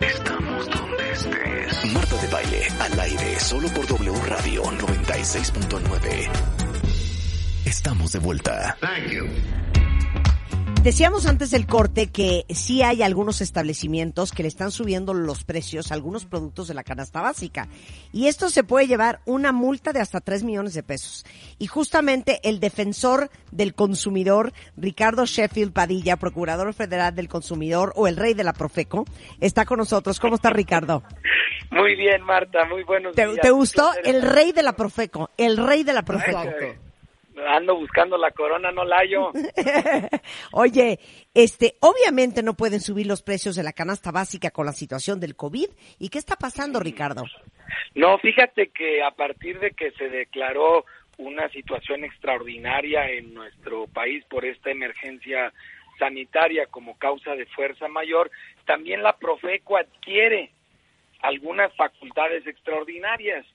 Estamos donde estés. Marta de Baile, al aire, solo por W Radio 96.9. Estamos de vuelta. Decíamos antes del corte que sí hay algunos establecimientos que le están subiendo los precios a algunos productos de la canasta básica. Y esto se puede llevar una multa de hasta 3 millones de pesos. Y justamente el defensor del consumidor, Ricardo Sheffield Padilla, procurador federal del consumidor o el rey de la Profeco, está con nosotros. ¿Cómo está Ricardo? Muy bien, Marta, muy buenos ¿Te, días. te gustó? El rey de la Profeco, el rey de la Profeco. Ando buscando la corona, no la hallo. Oye, este, obviamente no pueden subir los precios de la canasta básica con la situación del COVID. ¿Y qué está pasando, Ricardo? No, fíjate que a partir de que se declaró una situación extraordinaria en nuestro país por esta emergencia sanitaria como causa de fuerza mayor, también la Profeco adquiere algunas facultades extraordinarias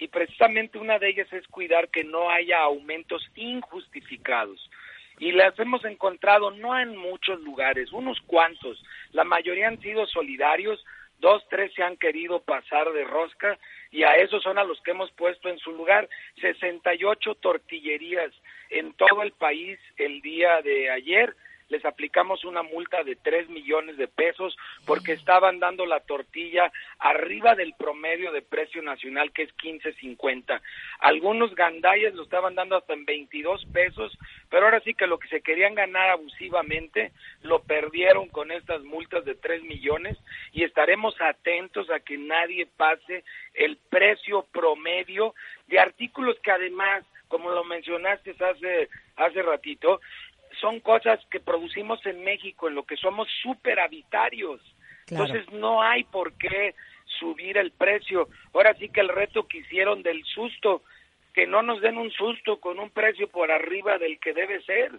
y precisamente una de ellas es cuidar que no haya aumentos injustificados. Y las hemos encontrado no en muchos lugares, unos cuantos. La mayoría han sido solidarios, dos, tres se han querido pasar de rosca y a esos son a los que hemos puesto en su lugar 68 tortillerías en todo el país el día de ayer les aplicamos una multa de 3 millones de pesos porque estaban dando la tortilla arriba del promedio de precio nacional que es 15.50. Algunos gandayas lo estaban dando hasta en 22 pesos, pero ahora sí que lo que se querían ganar abusivamente lo perdieron con estas multas de 3 millones y estaremos atentos a que nadie pase el precio promedio de artículos que además, como lo mencionaste hace hace ratito, son cosas que producimos en México, en lo que somos superhabitarios. Claro. Entonces no hay por qué subir el precio. Ahora sí que el reto que hicieron del susto, que no nos den un susto con un precio por arriba del que debe ser.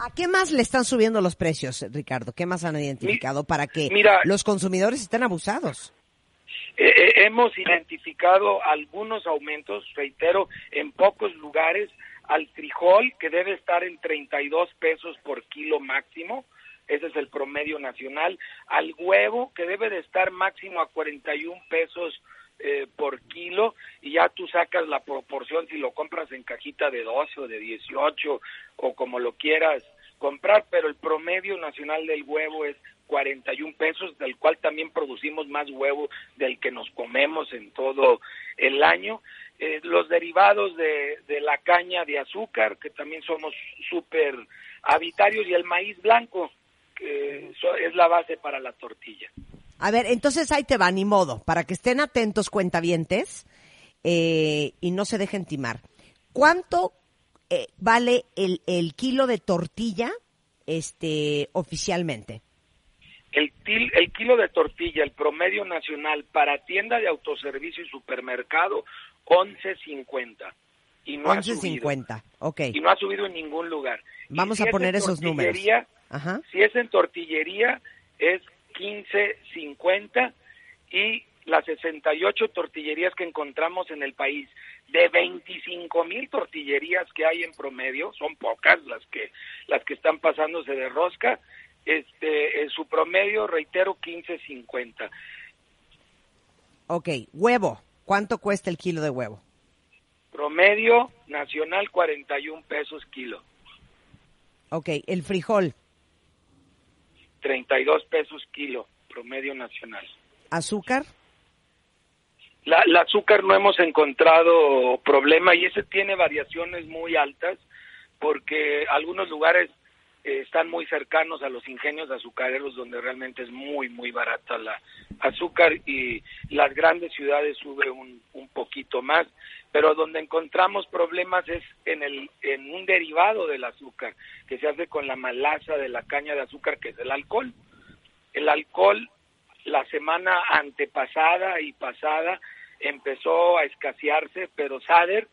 ¿A qué más le están subiendo los precios, Ricardo? ¿Qué más han identificado para que mira- los consumidores estén abusados? Eh, eh, hemos identificado algunos aumentos, reitero, en pocos lugares, al frijol que debe estar en 32 pesos por kilo máximo, ese es el promedio nacional, al huevo que debe de estar máximo a 41 pesos eh, por kilo y ya tú sacas la proporción si lo compras en cajita de 12 o de 18 o como lo quieras comprar, pero el promedio nacional del huevo es 41 pesos, del cual también producimos más huevo del que nos comemos en todo el año. Eh, los derivados de, de la caña de azúcar, que también somos súper habitarios, y el maíz blanco, que es la base para la tortilla. A ver, entonces ahí te va, ni modo, para que estén atentos cuentavientes eh, y no se dejen timar. ¿Cuánto eh, vale el, el kilo de tortilla este, oficialmente? El, til- el kilo de tortilla, el promedio nacional para tienda de autoservicio y supermercado, 11.50. Y no ha subido. 11.50, ok. Y no ha subido en ningún lugar. Vamos si a es poner en esos números. tortillería, Ajá. Si es en tortillería, es 15.50 y las 68 tortillerías que encontramos en el país, de 25 mil tortillerías que hay en promedio, son pocas las que las que están pasándose de rosca, este, en su promedio, reitero, 15.50. Ok, huevo. ¿Cuánto cuesta el kilo de huevo? Promedio nacional, 41 pesos kilo. Ok, el frijol, 32 pesos kilo, promedio nacional. azúcar, La, el azúcar no hemos encontrado problema y ese tiene variaciones muy altas porque algunos lugares están muy cercanos a los ingenios azucareros donde realmente es muy muy barata la azúcar y las grandes ciudades sube un, un poquito más pero donde encontramos problemas es en el en un derivado del azúcar que se hace con la malaza de la caña de azúcar que es el alcohol. El alcohol la semana antepasada y pasada empezó a escasearse pero Sader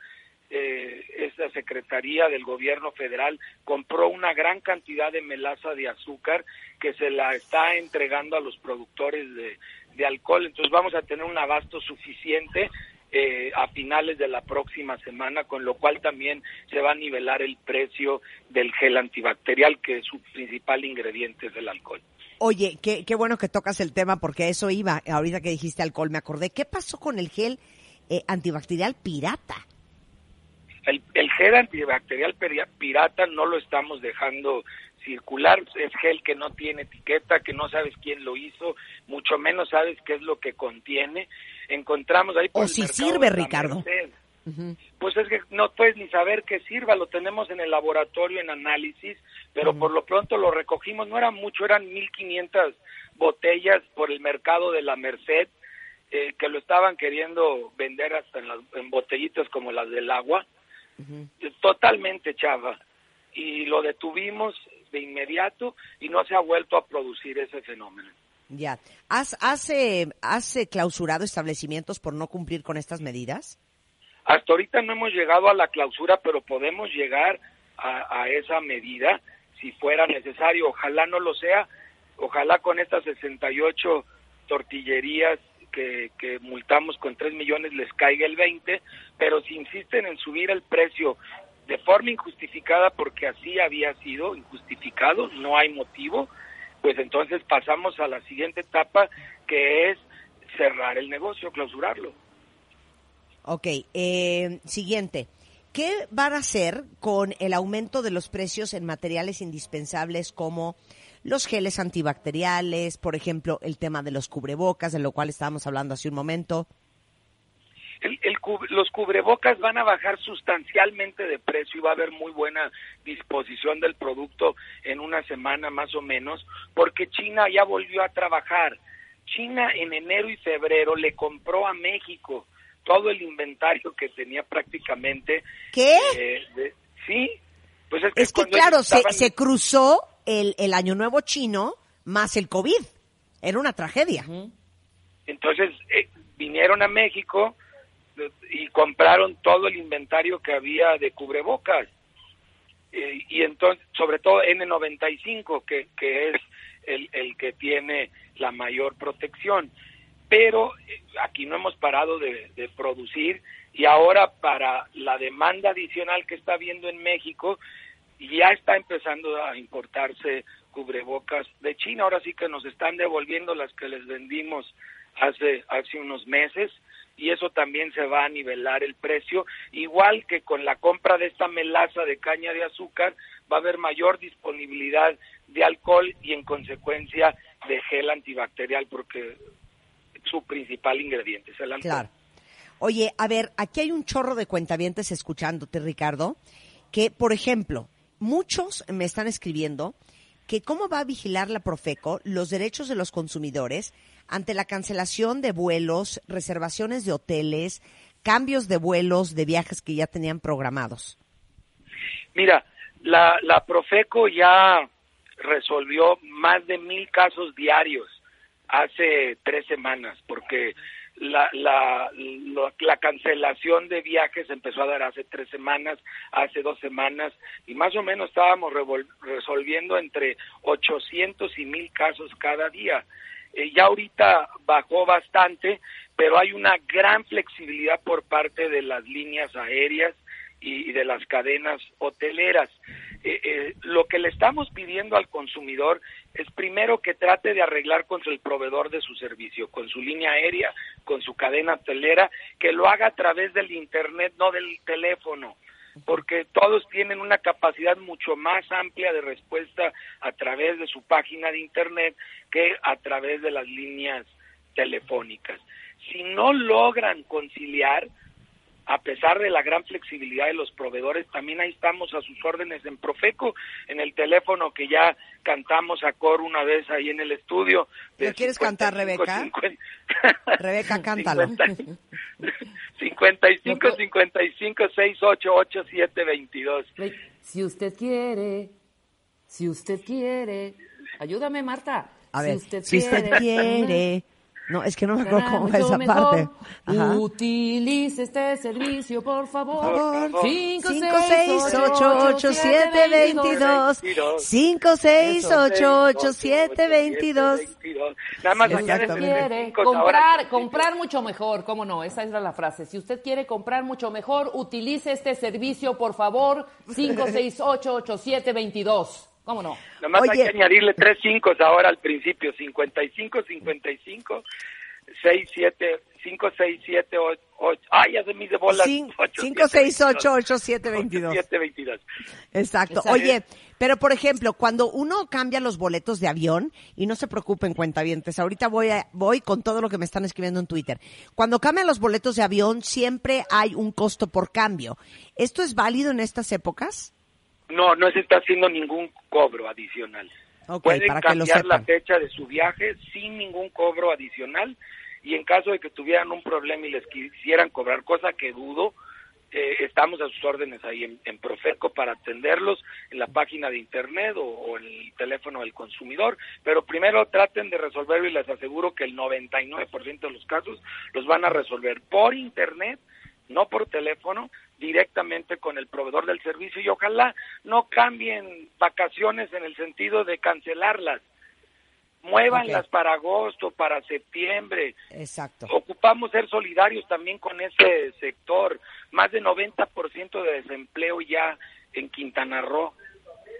eh, esta Secretaría del Gobierno Federal compró una gran cantidad de melaza de azúcar que se la está entregando a los productores de, alcohol. Entonces vamos a tener un abasto suficiente eh, a finales de la próxima semana, con lo cual también se va a nivelar el precio del gel antibacterial, que es su principal ingrediente del alcohol. Oye, qué, qué bueno que tocas el tema porque eso iba, ahorita que dijiste alcohol, me acordé, ¿qué pasó con el gel eh, antibacterial pirata? El, gel antibacterial pirata no lo estamos dejando circular, es gel que no tiene etiqueta, que no sabes quién lo hizo, mucho menos sabes qué es lo que contiene. Encontramos ahí por o si sirve, Ricardo. Pues es que no puedes ni saber qué sirva, lo tenemos en el laboratorio en análisis, pero por lo pronto lo recogimos, no era mucho, eran 1500 botellas por el mercado de la Merced, eh, que lo estaban queriendo vender hasta en, las, en botellitas como las del agua totalmente chava. Y lo detuvimos de inmediato y no se ha vuelto a producir ese fenómeno. Ya. ¿Has, hace eh, clausurado establecimientos por no cumplir con estas medidas? Hasta ahorita no hemos llegado a la clausura, pero podemos llegar a, a esa medida si fuera necesario. Ojalá no lo sea. Ojalá con estas 68 tortillerías que, multamos con 3 millones les caiga el 20, pero si insisten en subir el precio de forma injustificada porque así había sido injustificado, no hay motivo, pues entonces pasamos a la siguiente etapa que es cerrar el negocio, clausurarlo. Ok, eh, siguiente. ¿Qué van a hacer con el aumento de los precios en materiales indispensables como los geles antibacteriales, por ejemplo, el tema de los cubrebocas, de lo cual estábamos hablando hace un momento. los cubrebocas van a bajar sustancialmente de precio y va a haber muy buena disposición del producto en una semana más o menos, porque China ya volvió a trabajar. China en enero y febrero le compró a México todo el inventario que tenía prácticamente. ¿Qué? Eh, sí, pues es que, es que claro, se, se cruzó el, el año nuevo chino más el COVID. Era una tragedia. Entonces eh, vinieron a México y compraron todo el inventario que había de cubrebocas. Eh, y entonces, sobre todo N95, que, que es el, el que tiene la mayor protección. Pero eh, aquí no hemos parado de, de producir y ahora para la demanda adicional que está habiendo en México, ya está empezando a importarse cubrebocas de China. Ahora sí que nos están devolviendo las que les vendimos hace, hace unos meses y eso también se va a nivelar el precio, igual que con la compra de esta melaza de caña de azúcar va a haber mayor disponibilidad de alcohol y en consecuencia de gel antibacterial porque su principal ingrediente es el alcohol. Claro. Oye, a ver, aquí hay un chorro de cuentavientes escuchándote, Ricardo, que, por ejemplo, muchos me están escribiendo que cómo va a vigilar la Profeco los derechos de los consumidores ante la cancelación de vuelos, reservaciones de hoteles, cambios de vuelos de viajes que ya tenían programados. Mira, la, la Profeco ya resolvió más de mil casos diarios hace tres semanas, porque la, la, la, cancelación de viajes empezó a dar hace tres semanas, hace dos semanas, y más o menos estábamos resolviendo entre 800 y 1000 casos cada día. Eh, ya ahorita bajó bastante, pero hay una gran flexibilidad por parte de las líneas aéreas y, de las cadenas hoteleras. Eh, eh, lo que le estamos pidiendo al consumidor es primero que trate de arreglar con el proveedor de su servicio, con su línea aérea, con su cadena hotelera, que lo haga a través del Internet, no del teléfono porque todos tienen una capacidad mucho más amplia de respuesta a través de su página de Internet que a través de las líneas telefónicas. Si no logran conciliar, a pesar de la gran flexibilidad de los proveedores, también ahí estamos a sus órdenes en Profeco, en el teléfono que ya cantamos a coro una vez ahí en el estudio. ¿Lo quieres cantar, Rebeca? Rebeca, cántalo. 55 55 688 722. Si usted quiere, si usted quiere, ayúdame Marta. A ver, si usted quiere no, es que no me acuerdo cómo va esa parte. Utilice este servicio, por favor. 5, 6, 8, 8, 7, 22. 5, 6, 8, 8, 7, 22. Nada más quiere comprar, comprar mucho mejor, ¿cómo no? Esa era la frase. Si usted quiere comprar mucho mejor, utilice este servicio, por favor. 5, 6, 8, 8, 7, 22. ¿Cómo no? Nada más hay que añadirle tres cinco ahora al principio, 55, 55, 6, 7, 5, 6, 7, 8, ay, ya se me hice bolas. 5, 6, 8, 8, 7, 22. 7, 22. Exacto. Oye, pero por ejemplo, cuando uno cambia los boletos de avión, y no se preocupen, cuentavientes, ahorita voy, a, voy con todo lo que me están escribiendo en Twitter. Cuando cambian los boletos de avión, siempre hay un costo por cambio. ¿Esto es válido en estas épocas? No, no se está haciendo ningún cobro adicional. Pueden cambiar la fecha de su viaje sin ningún cobro adicional y en caso de que tuvieran un problema y les quisieran cobrar, cosa que dudo, eh, estamos a sus órdenes ahí en, en, Profeco para atenderlos en la página de internet o, en el teléfono del consumidor, pero primero traten de resolverlo y les aseguro que el 99% de los casos los van a resolver por internet, no por teléfono, directamente con el proveedor del servicio y ojalá no cambien vacaciones en el sentido de cancelarlas. Muévanlas para agosto, para septiembre. Exacto. Ocupamos ser solidarios también con ese sector. Más de 90% de desempleo ya en Quintana Roo.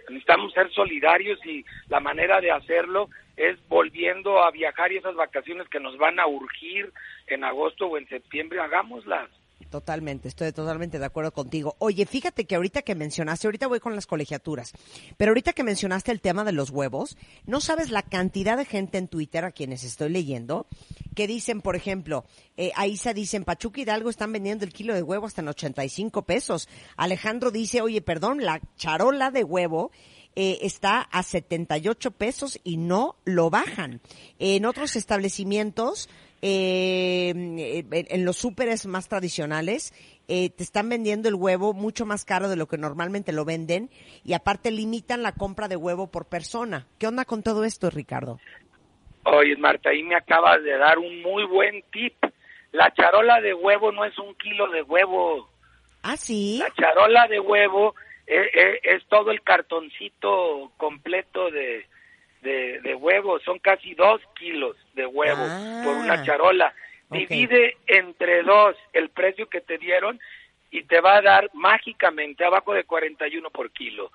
Necesitamos ser solidarios y la manera de hacerlo es volviendo a viajar y esas vacaciones que nos van a urgir en agosto o en septiembre, hagámoslas. Totalmente, estoy totalmente de acuerdo contigo. Oye, fíjate que ahorita que mencionaste, ahorita voy con las colegiaturas, pero ahorita que mencionaste el tema de los huevos, no sabes la cantidad de gente en Twitter a quienes estoy leyendo que dicen, por ejemplo, eh, Aisa dice, en Pachuca Hidalgo están vendiendo el kilo de huevo hasta en 85 pesos. Alejandro dice, oye, perdón, la charola de huevo eh, está a 78 pesos y no lo bajan. En otros establecimientos eh, en los súperes más tradicionales eh, te están vendiendo el huevo mucho más caro de lo que normalmente lo venden y aparte limitan la compra de huevo por persona. ¿Qué onda con todo esto, Ricardo? Oye, Marta, ahí me acabas de dar un muy buen tip. La charola de huevo no es un kilo de huevo. Ah, sí. La charola de huevo es, eh, es, es todo el cartoncito completo de, de, de huevo, son casi dos kilos de huevo por una ah, charola. Divide entre dos el precio que te dieron y te va a dar mágicamente abajo de 41 por kilo.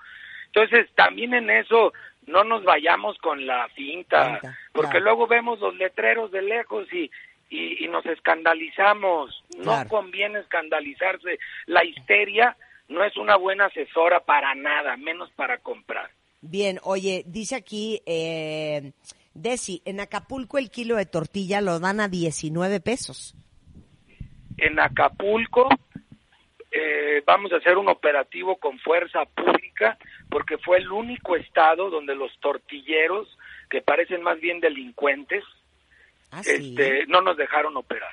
Entonces, también en eso no nos vayamos con la finta, porque luego vemos los letreros de lejos y, y, nos escandalizamos. No conviene escandalizarse. La histeria no es una buena asesora para nada, menos para comprar. Bien, oye, dice aquí, eh, Desi, en Acapulco el kilo de tortilla lo dan a 19 pesos. En Acapulco eh, vamos a hacer un operativo con fuerza pública porque fue el único estado donde los tortilleros, que parecen más bien delincuentes, ¿Ah, este, no nos dejaron operar.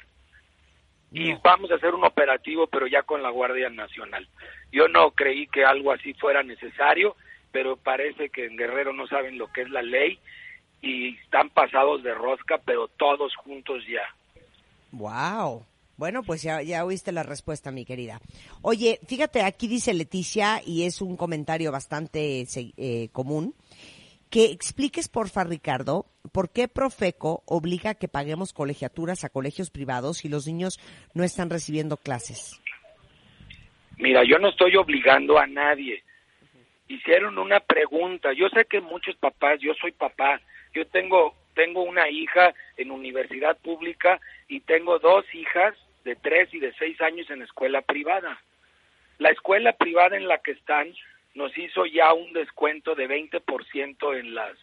Y vamos a hacer un operativo, pero ya con la Guardia Nacional. Yo no creí que algo así fuera necesario pero parece que en Guerrero no saben lo que es la ley y están pasados de rosca, pero todos juntos ya. Wow. Bueno, pues ya, ya oíste la respuesta, mi querida. Oye, fíjate, aquí dice Leticia, y es un comentario bastante eh, común, que expliques, porfa, Ricardo, por qué Profeco obliga a que paguemos colegiaturas a colegios privados si los niños no están recibiendo clases. Mira, yo no estoy obligando a nadie hicieron una pregunta. Yo sé que muchos papás, yo soy papá, yo tengo tengo una hija en universidad pública y tengo dos hijas de tres y de seis años en escuela privada. La escuela privada en la que están nos hizo ya un descuento de 20% en las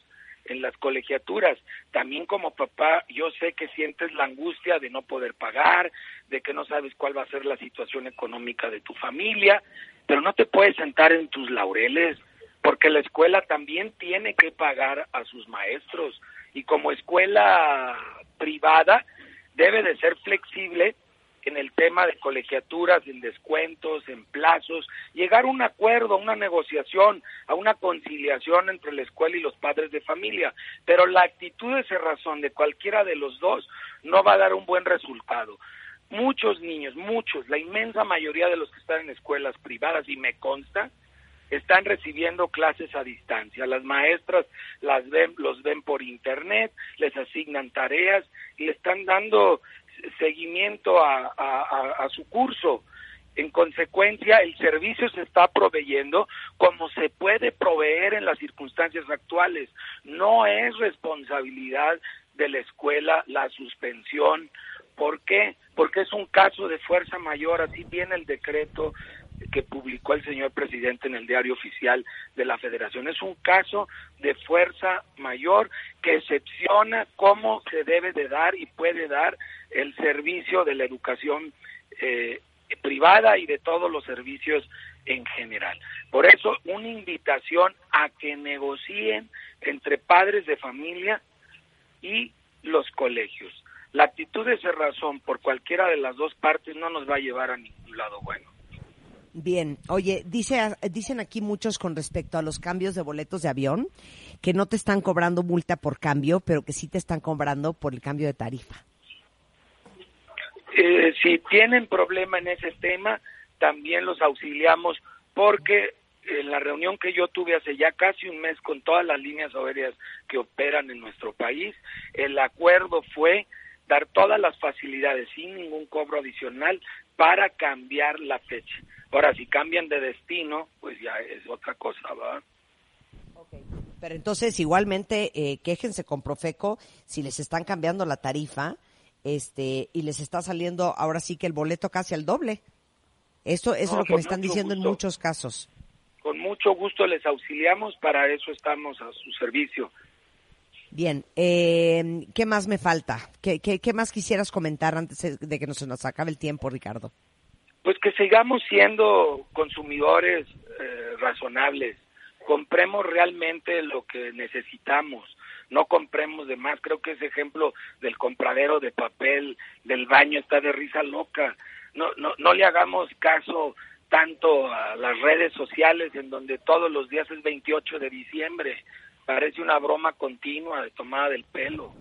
en las colegiaturas. También como papá, yo sé que sientes la angustia de no poder pagar, de que no sabes cuál va a ser la situación económica de tu familia, pero no te puedes sentar en tus laureles, porque la escuela también tiene que pagar a sus maestros y como escuela privada debe de ser flexible en el tema de colegiaturas, en descuentos, en plazos, llegar a un acuerdo, a una negociación, a una conciliación entre la escuela y los padres de familia. Pero la actitud de razón de cualquiera de los dos no va a dar un buen resultado. Muchos niños, muchos, la inmensa mayoría de los que están en escuelas privadas, y me consta, están recibiendo clases a distancia. Las maestras las ven, los ven por internet, les asignan tareas y le están dando seguimiento a, su curso. En consecuencia, el servicio se está proveyendo como se puede proveer en las circunstancias actuales. No es responsabilidad de la escuela la suspensión. ¿Por qué? Porque es un caso de fuerza mayor, así viene el decreto que publicó el señor presidente en el diario oficial de la federación. Es un caso de fuerza mayor que excepciona cómo se debe de dar y puede dar el servicio de la educación eh, privada y de todos los servicios en general. Por eso, una invitación a que negocien entre padres de familia y los colegios. La actitud de razón por cualquiera de las dos partes no nos va a llevar a ningún lado bueno. Bien, oye, dice, dicen aquí muchos con respecto a los cambios de boletos de avión, que no te están cobrando multa por cambio, pero que sí te están cobrando por el cambio de tarifa. Eh, si tienen problema en ese tema, también los auxiliamos porque en la reunión que yo tuve hace ya casi un mes con todas las líneas aéreas que operan en nuestro país, el acuerdo fue dar todas las facilidades sin ningún cobro adicional para cambiar la fecha. Ahora, si cambian de destino, pues ya es otra cosa, ¿va? Pero entonces, igualmente, eh, quéjense con Profeco si les están cambiando la tarifa este y les está saliendo ahora sí que el boleto casi al doble. Esto, eso es lo que me están diciendo en muchos casos. Con mucho gusto les auxiliamos, para eso estamos a su servicio. Bien, eh, ¿qué más me falta? ¿Qué, ¿Qué, qué, más quisieras comentar antes de que nos, nos acabe el tiempo, Ricardo? Pues que sigamos siendo consumidores eh, razonables, compremos realmente lo que necesitamos, no compremos de más. Creo que ese ejemplo del compradero de papel del baño está de risa loca. No, no, no le hagamos caso tanto a las redes sociales en donde todos los días es 28 de diciembre. Parece una broma continua de tomada del pelo.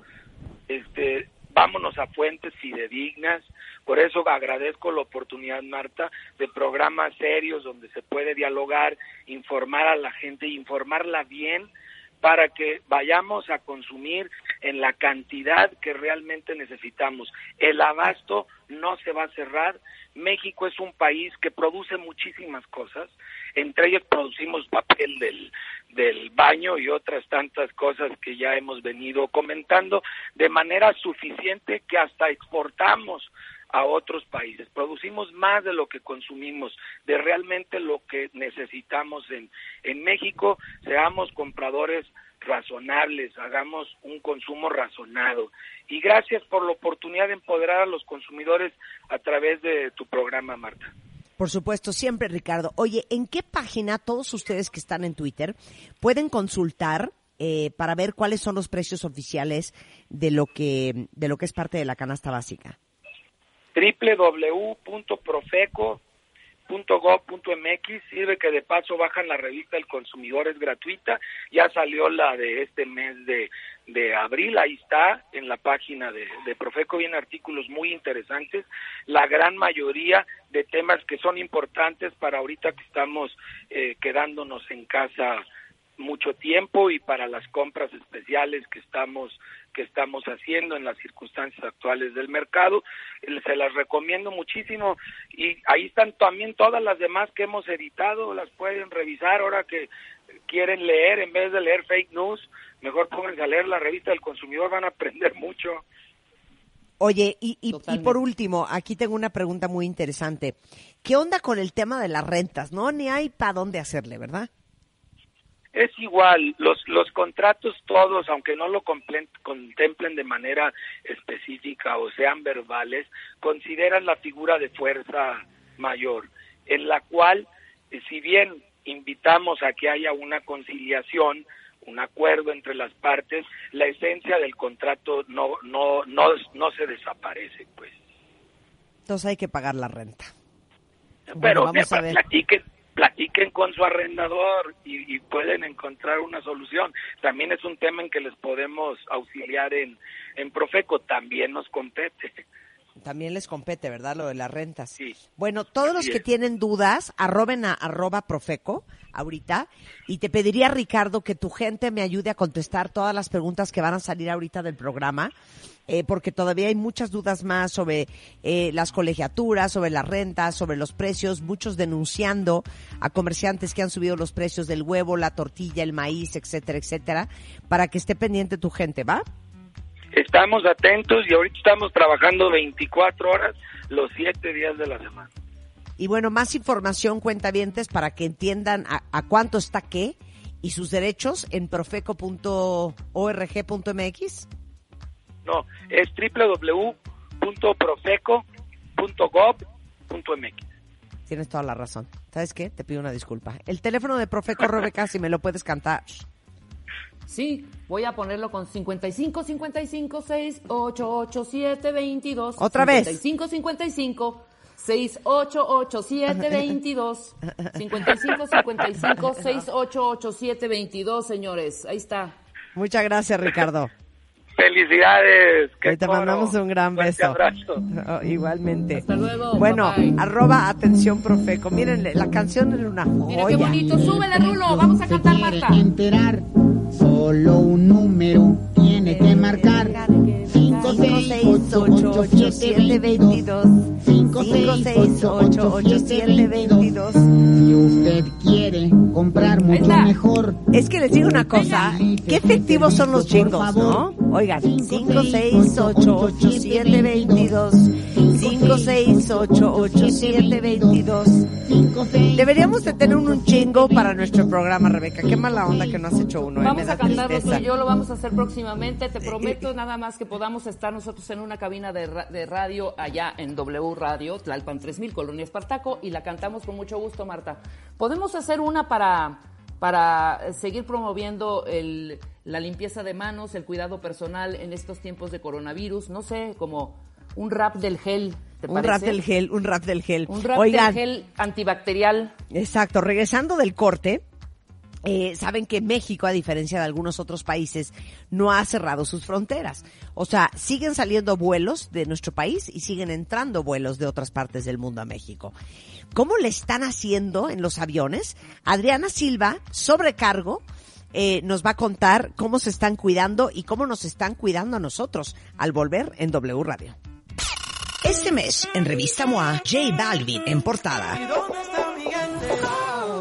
Este, vámonos a fuentes fidedignas. Por eso agradezco la oportunidad, Marta, de programas serios donde se puede dialogar, informar a la gente, informarla bien para que vayamos a consumir en la cantidad que realmente necesitamos. El abasto no se va a cerrar. México es un país que produce muchísimas cosas, entre ellas producimos papel del, del baño y otras tantas cosas que ya hemos venido comentando de manera suficiente que hasta exportamos a otros países. Producimos más de lo que consumimos, de realmente lo que necesitamos en, en México. Seamos compradores razonables, hagamos un consumo razonado. Y gracias por la oportunidad de empoderar a los consumidores a través de tu programa, Marta. Por supuesto, siempre, Ricardo. Oye, ¿en qué página todos ustedes que están en Twitter pueden consultar eh, para ver cuáles son los precios oficiales de lo que de lo que es parte de la canasta básica? www.profeco.gov.mx sirve que de paso bajan la revista El Consumidor es gratuita, ya salió la de este mes de, de abril, ahí está en la página de, de Profeco, vienen artículos muy interesantes, la gran mayoría de temas que son importantes para ahorita que estamos eh, quedándonos en casa mucho tiempo y para las compras especiales que estamos que estamos haciendo en las circunstancias actuales del mercado. Se las recomiendo muchísimo y ahí están también todas las demás que hemos editado, las pueden revisar ahora que quieren leer en vez de leer fake news, mejor pónganse a leer la revista del consumidor, van a aprender mucho. Oye, y, y, y, por último, aquí tengo una pregunta muy interesante. ¿Qué onda con el tema de las rentas? No, ni hay para dónde hacerle, ¿verdad? Es igual, los, los contratos todos, aunque no lo contemplen de manera específica o sean verbales, consideran la figura de fuerza mayor, en la cual, eh, si bien invitamos a que haya una conciliación, un acuerdo entre las partes, la esencia del contrato no, no, no, no se desaparece, pues. Entonces hay que pagar la renta. Pero vamos a ver. Platiquen, platiquen con su arrendador y, pueden encontrar una solución. También es un tema en que les podemos auxiliar en, en Profeco, también nos compete. También les compete, ¿verdad? Lo de las rentas. Sí. Bueno, todos los que tienen dudas, arroben a arroba Profeco ahorita y te pediría, Ricardo, que tu gente me ayude a contestar todas las preguntas que van a salir ahorita del programa, eh, porque todavía hay muchas dudas más sobre eh, las colegiaturas, sobre las rentas, sobre los precios, muchos denunciando a comerciantes que han subido los precios del huevo, la tortilla, el maíz, etcétera, etcétera, para que esté pendiente tu gente, ¿va? Estamos atentos y ahorita estamos trabajando 24 horas los 7 días de la semana. Y bueno, más información, cuentavientes, para que entiendan a, cuánto está qué y sus derechos en profeco.org.mx. No, es www.profeco.gov.mx. Tienes toda la razón. ¿Sabes qué? Te pido una disculpa. El teléfono de Profeco, Rebeca, si me lo puedes cantar. Sí, voy a ponerlo con 55 55 6 8 8 7 22. Otra vez. 55 55 6 8 8 7 22. 55 55 6 8 8 7 22, señores. Ahí está. Muchas gracias, Ricardo. Felicidades. te mandamos un gran beso. Abrazo. Oh, igualmente. Hasta luego. Bueno, arroba atención profeco. Miren, la canción es una joya. Mira qué bonito. Súbele, Rulo. Vamos a cantar, Marta. enterar, solo un número tiene que marcar. 5, 6, 8, 8, 7, 22. 5, 6, 8, 8, 7, 22. Si usted quiere comprar mucho mejor. Es que les digo una cosa. Qué efectivos son los chingos, ¿no? Oigan, 5, 6, 8, 8, 7, 22. 5, 6, 8, 8, 7, 22. Deberíamos de tener un, chingo para nuestro programa, Rebeca. Qué mala onda que no has hecho uno. ¿eh? Vamos a cantarlo tú y yo, lo vamos a hacer próximamente. Te prometo nada más que podamos estar nosotros en una cabina de, de radio allá en W Radio, Tlalpan 3000, Colonia Espartaco, y la cantamos con mucho gusto, Marta. Podemos hacer una para para seguir promoviendo el, la limpieza de manos, el cuidado personal en estos tiempos de coronavirus, no sé, como un rap del gel. ¿Te un rap del gel, un rap del gel. Un rap del gel antibacterial. Exacto, regresando del corte, eh, saben que México, a diferencia de algunos otros países, no ha cerrado sus fronteras. O sea, siguen saliendo vuelos de nuestro país y siguen entrando vuelos de otras partes del mundo a México. ¿Cómo le están haciendo en los aviones? Adriana Silva, sobrecargo, eh, nos va a contar cómo se están cuidando y cómo nos están cuidando a nosotros al volver en W Radio. Este mes, en Revista MOA, J Balvin en portada.